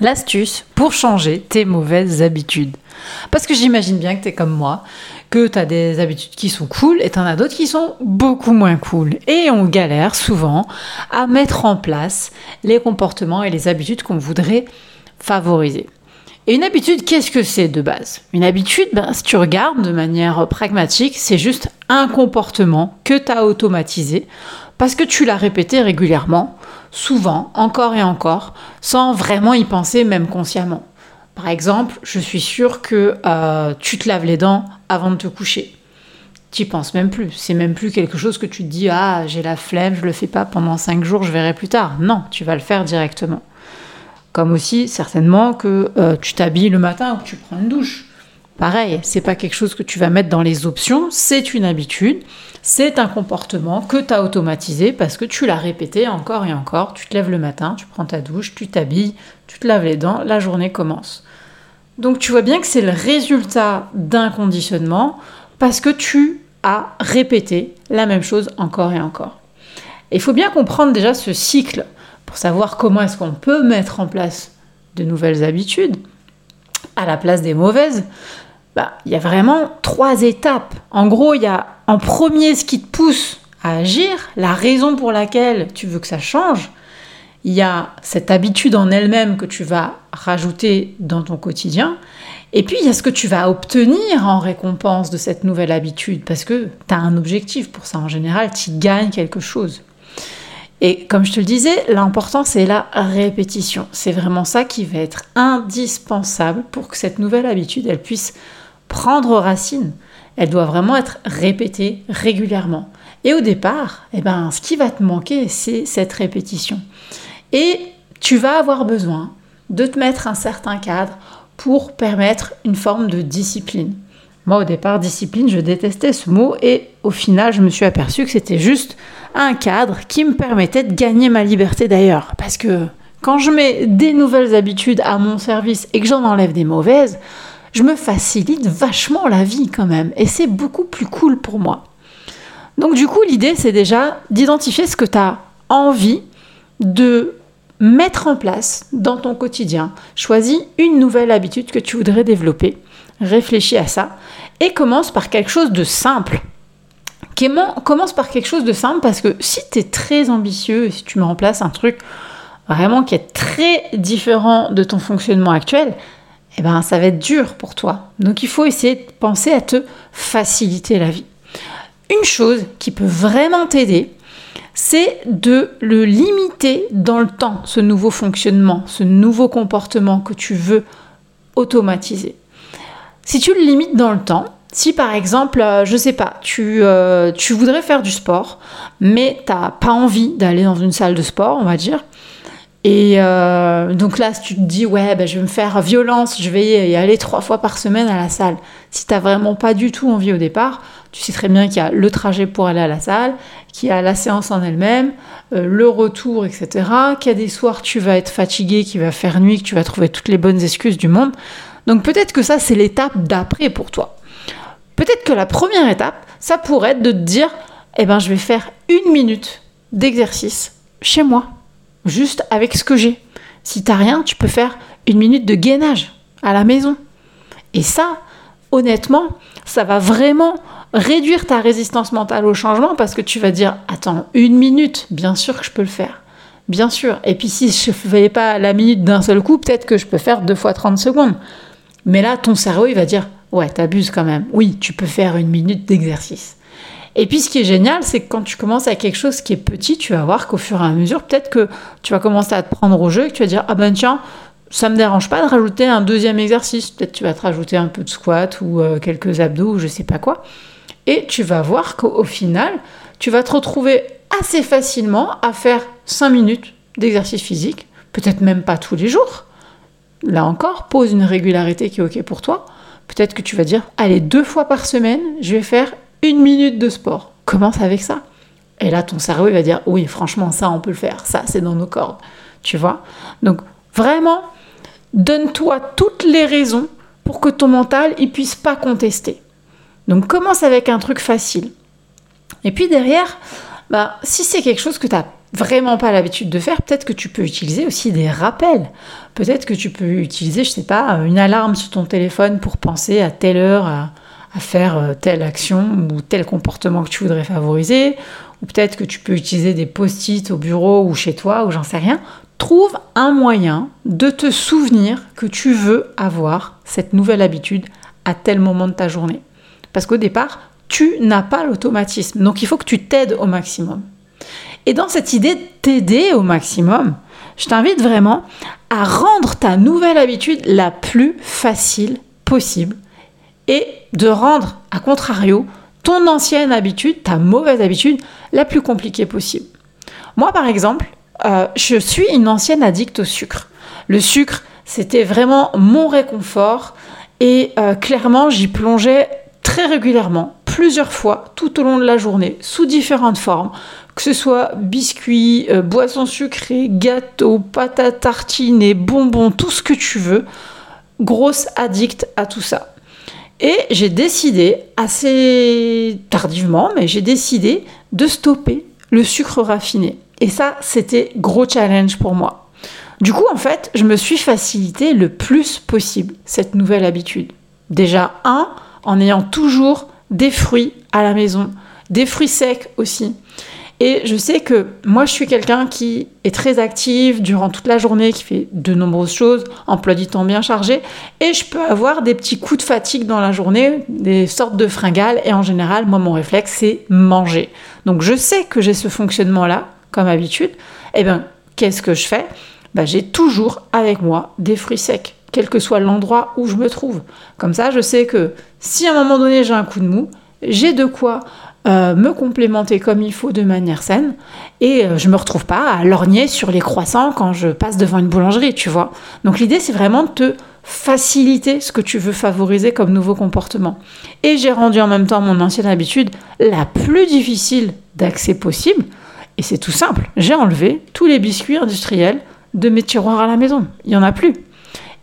L'astuce pour changer tes mauvaises habitudes. Parce que j'imagine bien que tu es comme moi, que tu as des habitudes qui sont cool et tu as d'autres qui sont beaucoup moins cool. Et on galère souvent à mettre en place les comportements et les habitudes qu'on voudrait favoriser. Et une habitude, qu'est-ce que c'est de base? Une habitude, ben, si tu regardes de manière pragmatique, c'est juste un comportement que tu as automatisé parce que tu l'as répété régulièrement, souvent, encore et encore, sans vraiment y penser même consciemment. Par exemple, je suis sûre que euh, tu te laves les dents avant de te coucher. Tu penses même plus. C'est même plus quelque chose que tu te dis Ah, j'ai la flemme, je le fais pas pendant cinq jours, je verrai plus tard. Non, tu vas le faire directement. Comme aussi, certainement, que euh, tu t'habilles le matin ou que tu prends une douche. Pareil, c'est pas quelque chose que tu vas mettre dans les options, c'est une habitude, c'est un comportement que tu as automatisé parce que tu l'as répété encore et encore. Tu te lèves le matin, tu prends ta douche, tu t'habilles, tu te laves les dents, la journée commence. Donc tu vois bien que c'est le résultat d'un conditionnement parce que tu as répété la même chose encore et encore. il faut bien comprendre déjà ce cycle pour savoir comment est-ce qu'on peut mettre en place de nouvelles habitudes à la place des mauvaises. Bah, il y a vraiment trois étapes. En gros, il y a en premier ce qui te pousse à agir, la raison pour laquelle tu veux que ça change. Il y a cette habitude en elle-même que tu vas rajouter dans ton quotidien. Et puis, il y a ce que tu vas obtenir en récompense de cette nouvelle habitude, parce que tu as un objectif pour ça. En général, tu gagnes quelque chose. Et comme je te le disais, l'important, c'est la répétition. C'est vraiment ça qui va être indispensable pour que cette nouvelle habitude, elle puisse prendre racine. Elle doit vraiment être répétée régulièrement. Et au départ, eh ben, ce qui va te manquer, c'est cette répétition. Et tu vas avoir besoin de te mettre un certain cadre pour permettre une forme de discipline. Moi, au départ, discipline, je détestais ce mot et au final, je me suis aperçu que c'était juste un cadre qui me permettait de gagner ma liberté d'ailleurs. Parce que quand je mets des nouvelles habitudes à mon service et que j'en enlève des mauvaises, je me facilite vachement la vie quand même. Et c'est beaucoup plus cool pour moi. Donc du coup, l'idée, c'est déjà d'identifier ce que tu as envie de mettre en place dans ton quotidien. Choisis une nouvelle habitude que tu voudrais développer. Réfléchis à ça et commence par quelque chose de simple. Commence par quelque chose de simple parce que si tu es très ambitieux et si tu mets en place un truc vraiment qui est très différent de ton fonctionnement actuel, eh ben, ça va être dur pour toi. Donc il faut essayer de penser à te faciliter la vie. Une chose qui peut vraiment t'aider, c'est de le limiter dans le temps, ce nouveau fonctionnement, ce nouveau comportement que tu veux automatiser. Si tu le limites dans le temps, si par exemple, euh, je sais pas, tu, euh, tu voudrais faire du sport, mais tu n'as pas envie d'aller dans une salle de sport, on va dire, et euh, donc là, si tu te dis, ouais, ben, je vais me faire violence, je vais y aller trois fois par semaine à la salle. Si tu n'as vraiment pas du tout envie au départ, tu sais très bien qu'il y a le trajet pour aller à la salle, qu'il y a la séance en elle-même, le retour, etc. Qu'il y a des soirs, tu vas être fatigué, qu'il va faire nuit, que tu vas trouver toutes les bonnes excuses du monde. Donc peut-être que ça, c'est l'étape d'après pour toi. Peut-être que la première étape, ça pourrait être de te dire, eh ben, je vais faire une minute d'exercice chez moi juste avec ce que j'ai. Si t'as rien, tu peux faire une minute de gainage à la maison. Et ça, honnêtement, ça va vraiment réduire ta résistance mentale au changement parce que tu vas dire attends, une minute, bien sûr que je peux le faire. Bien sûr. Et puis si je ne fais pas la minute d'un seul coup, peut-être que je peux faire deux fois 30 secondes. Mais là, ton cerveau, il va dire ouais, t'abuses quand même. Oui, tu peux faire une minute d'exercice. Et puis ce qui est génial, c'est que quand tu commences à quelque chose qui est petit, tu vas voir qu'au fur et à mesure, peut-être que tu vas commencer à te prendre au jeu et que tu vas dire Ah ben tiens, ça me dérange pas de rajouter un deuxième exercice. Peut-être tu vas te rajouter un peu de squat ou euh, quelques abdos ou je sais pas quoi. Et tu vas voir qu'au final, tu vas te retrouver assez facilement à faire 5 minutes d'exercice physique, peut-être même pas tous les jours. Là encore, pose une régularité qui est OK pour toi. Peut-être que tu vas dire, allez, deux fois par semaine, je vais faire une minute de sport. Commence avec ça. Et là, ton cerveau, il va dire, oui, franchement, ça, on peut le faire. Ça, c'est dans nos cordes. Tu vois? Donc, vraiment, donne-toi toutes les raisons pour que ton mental, il puisse pas contester. Donc, commence avec un truc facile. Et puis derrière, bah, si c'est quelque chose que tu n'as vraiment pas l'habitude de faire, peut-être que tu peux utiliser aussi des rappels. Peut-être que tu peux utiliser, je sais pas, une alarme sur ton téléphone pour penser à telle heure à, faire euh, telle action ou tel comportement que tu voudrais favoriser. Ou peut-être que tu peux utiliser des post-it au bureau ou chez toi ou j'en sais rien. Trouve un moyen de te souvenir que tu veux avoir cette nouvelle habitude à tel moment de ta journée. Parce qu'au départ, tu n'as pas l'automatisme. Donc il faut que tu t'aides au maximum. Et dans cette idée de t'aider au maximum, je t'invite vraiment à rendre ta nouvelle habitude la plus facile possible et de rendre, à contrario, ton ancienne habitude, ta mauvaise habitude, la plus compliquée possible. Moi, par exemple, euh, je suis une ancienne addict au sucre. Le sucre, c'était vraiment mon réconfort et euh, clairement, j'y plongeais très régulièrement, plusieurs fois, tout au long de la journée, sous différentes formes, que ce soit biscuits, euh, boissons sucrées, gâteaux, pâtes à tartiner, bonbons, tout ce que tu veux. Grosse addict à tout ça. Et j'ai décidé, assez tardivement, mais j'ai décidé de stopper le sucre raffiné. Et ça, c'était gros challenge pour moi. Du coup, en fait, je me suis facilité le plus possible cette nouvelle habitude. Déjà, un, en ayant toujours des fruits à la maison, des fruits secs aussi. Et je sais que moi, je suis quelqu'un qui est très active durant toute la journée, qui fait de nombreuses choses, emploi du temps bien chargé, et je peux avoir des petits coups de fatigue dans la journée, des sortes de fringales, et en général, moi, mon réflexe, c'est manger. Donc, je sais que j'ai ce fonctionnement-là, comme habitude. Eh bien, qu'est-ce que je fais? Ben, J'ai toujours avec moi des fruits secs quel que soit l'endroit où je me trouve. Comme ça, je sais que si à un moment donné j'ai un coup de mou, j'ai de quoi euh, me complémenter comme il faut de manière saine et euh, je me retrouve pas à lorgner sur les croissants quand je passe devant une boulangerie, tu vois. Donc l'idée c'est vraiment de te faciliter ce que tu veux favoriser comme nouveau comportement. Et j'ai rendu en même temps mon ancienne habitude la plus difficile d'accès possible et c'est tout simple, j'ai enlevé tous les biscuits industriels de mes tiroirs à la maison. Il y en a plus.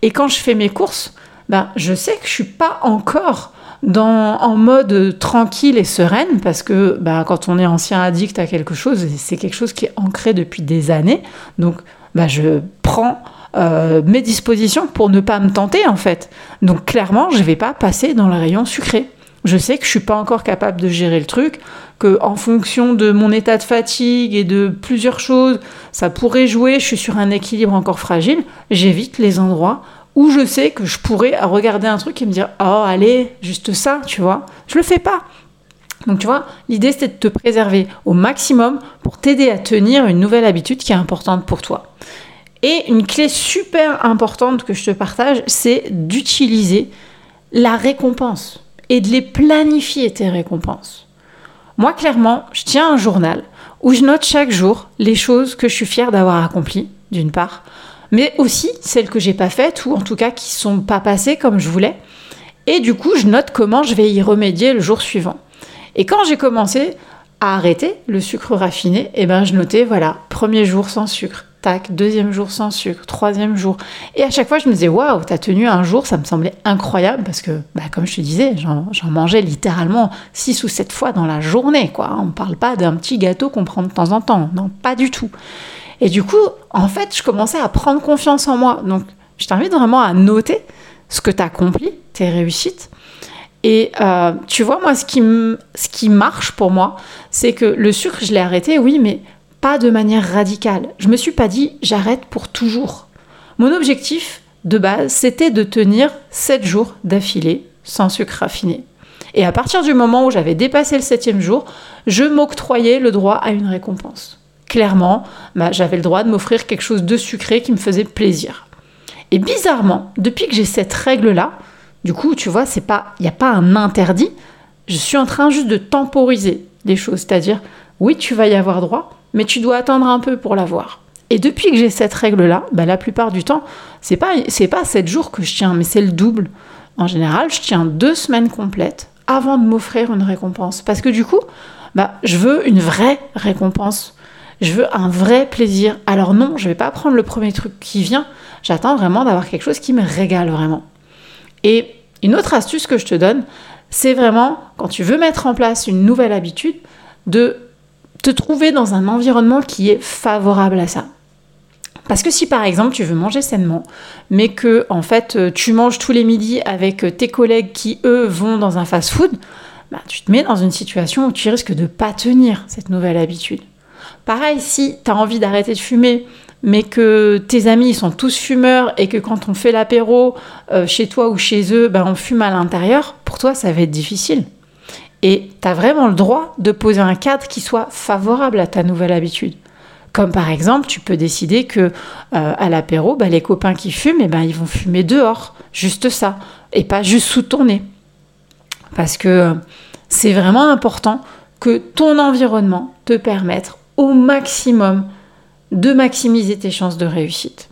Et quand je fais mes courses, ben, je sais que je suis pas encore dans, en mode tranquille et sereine, parce que bah, quand on est ancien addict à quelque chose, c'est quelque chose qui est ancré depuis des années. Donc, bah, je prends euh, mes dispositions pour ne pas me tenter, en fait. Donc, clairement, je ne vais pas passer dans le rayon sucré. Je sais que je suis pas encore capable de gérer le truc, que en fonction de mon état de fatigue et de plusieurs choses, ça pourrait jouer. Je suis sur un équilibre encore fragile. J'évite les endroits où je sais que je pourrais regarder un truc et me dire oh allez juste ça tu vois je le fais pas. Donc tu vois l'idée c'est de te préserver au maximum pour t'aider à tenir une nouvelle habitude qui est importante pour toi. Et une clé super importante que je te partage c'est d'utiliser la récompense et de les planifier tes récompenses. Moi clairement je tiens un journal où je note chaque jour les choses que je suis fière d'avoir accomplies d'une part mais aussi celles que j'ai pas faites ou en tout cas qui sont pas passées comme je voulais. Et du coup, je note comment je vais y remédier le jour suivant. Et quand j'ai commencé à arrêter le sucre raffiné, eh ben je notais voilà, premier jour sans sucre, tac, deuxième jour sans sucre, troisième jour. Et à chaque fois, je me disais, waouh, t'as tenu un jour, ça me semblait incroyable parce que, bah, comme je te disais, j'en mangeais littéralement six ou sept fois dans la journée, quoi. On ne parle pas d'un petit gâteau qu'on prend de temps en temps, non, pas du tout. Et du coup, en fait, je commençais à prendre confiance en moi. Donc, je t'invite vraiment à noter ce que tu as accompli, tes réussites. Et euh, tu vois, moi, ce qui, ce qui marche pour moi, c'est que le sucre, je l'ai arrêté, oui, mais pas de manière radicale. Je me suis pas dit, j'arrête pour toujours. Mon objectif de base, c'était de tenir 7 jours d'affilée sans sucre raffiné. Et à partir du moment où j'avais dépassé le septième jour, je m'octroyais le droit à une récompense clairement, bah, j'avais le droit de m'offrir quelque chose de sucré qui me faisait plaisir. Et bizarrement, depuis que j'ai cette règle-là, du coup, tu vois, c'est pas, il n'y a pas un interdit. Je suis en train juste de temporiser les choses, c'est-à-dire, oui, tu vas y avoir droit, mais tu dois attendre un peu pour l'avoir. Et depuis que j'ai cette règle-là, bah, la plupart du temps, c'est pas c'est pas 7 jours que je tiens, mais c'est le double. En général, je tiens deux semaines complètes avant de m'offrir une récompense, parce que du coup, bah, je veux une vraie récompense je veux un vrai plaisir. Alors non, je vais pas prendre le premier truc qui vient. J'attends vraiment d'avoir quelque chose qui me régale vraiment. Et une autre astuce que je te donne, c'est vraiment quand tu veux mettre en place une nouvelle habitude, de te trouver dans un environnement qui est favorable à ça. Parce que si par exemple tu veux manger sainement, mais que en fait euh, tu manges tous les midis avec euh, tes collègues qui eux vont dans un fast-food, bah, tu te mets dans une situation où tu risques de pas tenir cette nouvelle habitude. Pareil, si tu as envie d'arrêter de fumer, mais que tes amis sont tous fumeurs et que quand on fait l'apéro euh, chez toi ou chez eux, ben, on fume à l'intérieur, pour toi ça va être difficile. Et tu as vraiment le droit de poser un cadre qui soit favorable à ta nouvelle habitude. Comme par exemple, tu peux décider que euh, à l'apéro, bah, les copains qui fument, eh ben, ils vont fumer dehors, juste ça, et pas juste sous ton nez. Parce que euh, c'est vraiment important que ton environnement te permette au maximum de maximiser tes chances de réussite.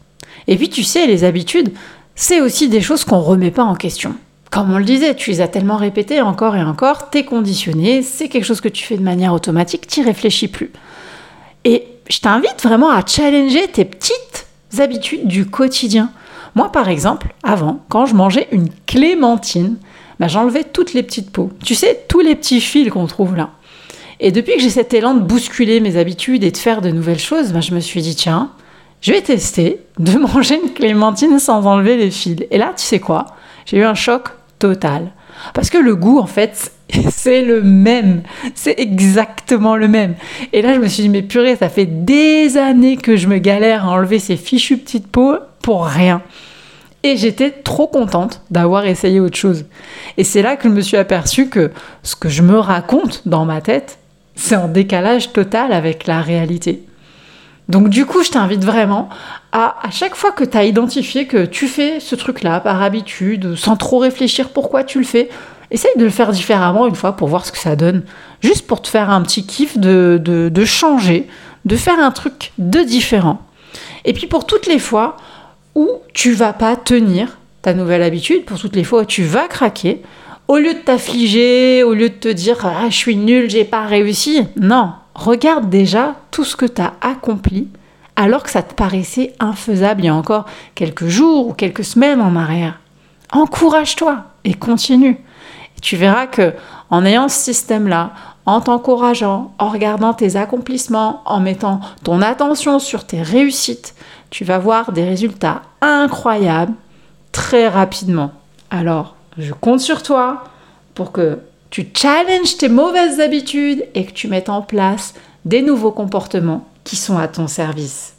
Et puis tu sais, les habitudes, c'est aussi des choses qu'on ne remet pas en question. Comme on le disait, tu les as tellement répétées encore et encore, t'es conditionné, c'est quelque chose que tu fais de manière automatique, t'y réfléchis plus. Et je t'invite vraiment à challenger tes petites habitudes du quotidien. Moi, par exemple, avant, quand je mangeais une clémentine, bah, j'enlevais toutes les petites peaux. Tu sais, tous les petits fils qu'on trouve là. Et depuis que j'ai cet élan de bousculer mes habitudes et de faire de nouvelles choses, bah, je me suis dit, tiens, je vais tester de manger une clémentine sans enlever les fils. Et là, tu sais quoi? J'ai eu un choc total. Parce que le goût, en fait, c'est le même. C'est exactement le même. Et là, je me suis dit, mais purée, ça fait des années que je me galère à enlever ces fichues petites peaux pour rien. Et j'étais trop contente d'avoir essayé autre chose. Et c'est là que je me suis aperçue que ce que je me raconte dans ma tête, c'est en décalage total avec la réalité. Donc du coup, je t'invite vraiment à, à chaque fois que tu as identifié que tu fais ce truc-là par habitude, sans trop réfléchir pourquoi tu le fais, essaye de le faire différemment une fois pour voir ce que ça donne. Juste pour te faire un petit kiff de, de, changer, de faire un truc de différent. Et puis pour toutes les fois où tu vas pas tenir ta nouvelle habitude, pour toutes les fois où tu vas craquer, au lieu de t'affliger, au lieu de te dire ah, je suis nul, j'ai pas réussi, non, regarde déjà tout ce que tu as accompli alors que ça te paraissait infaisable il y a encore quelques jours ou quelques semaines en arrière. Encourage-toi et continue. Et tu verras que en ayant ce système-là, en t'encourageant, en regardant tes accomplissements, en mettant ton attention sur tes réussites, tu vas voir des résultats incroyables très rapidement. Alors, je compte sur toi pour que tu challenges tes mauvaises habitudes et que tu mettes en place des nouveaux comportements qui sont à ton service.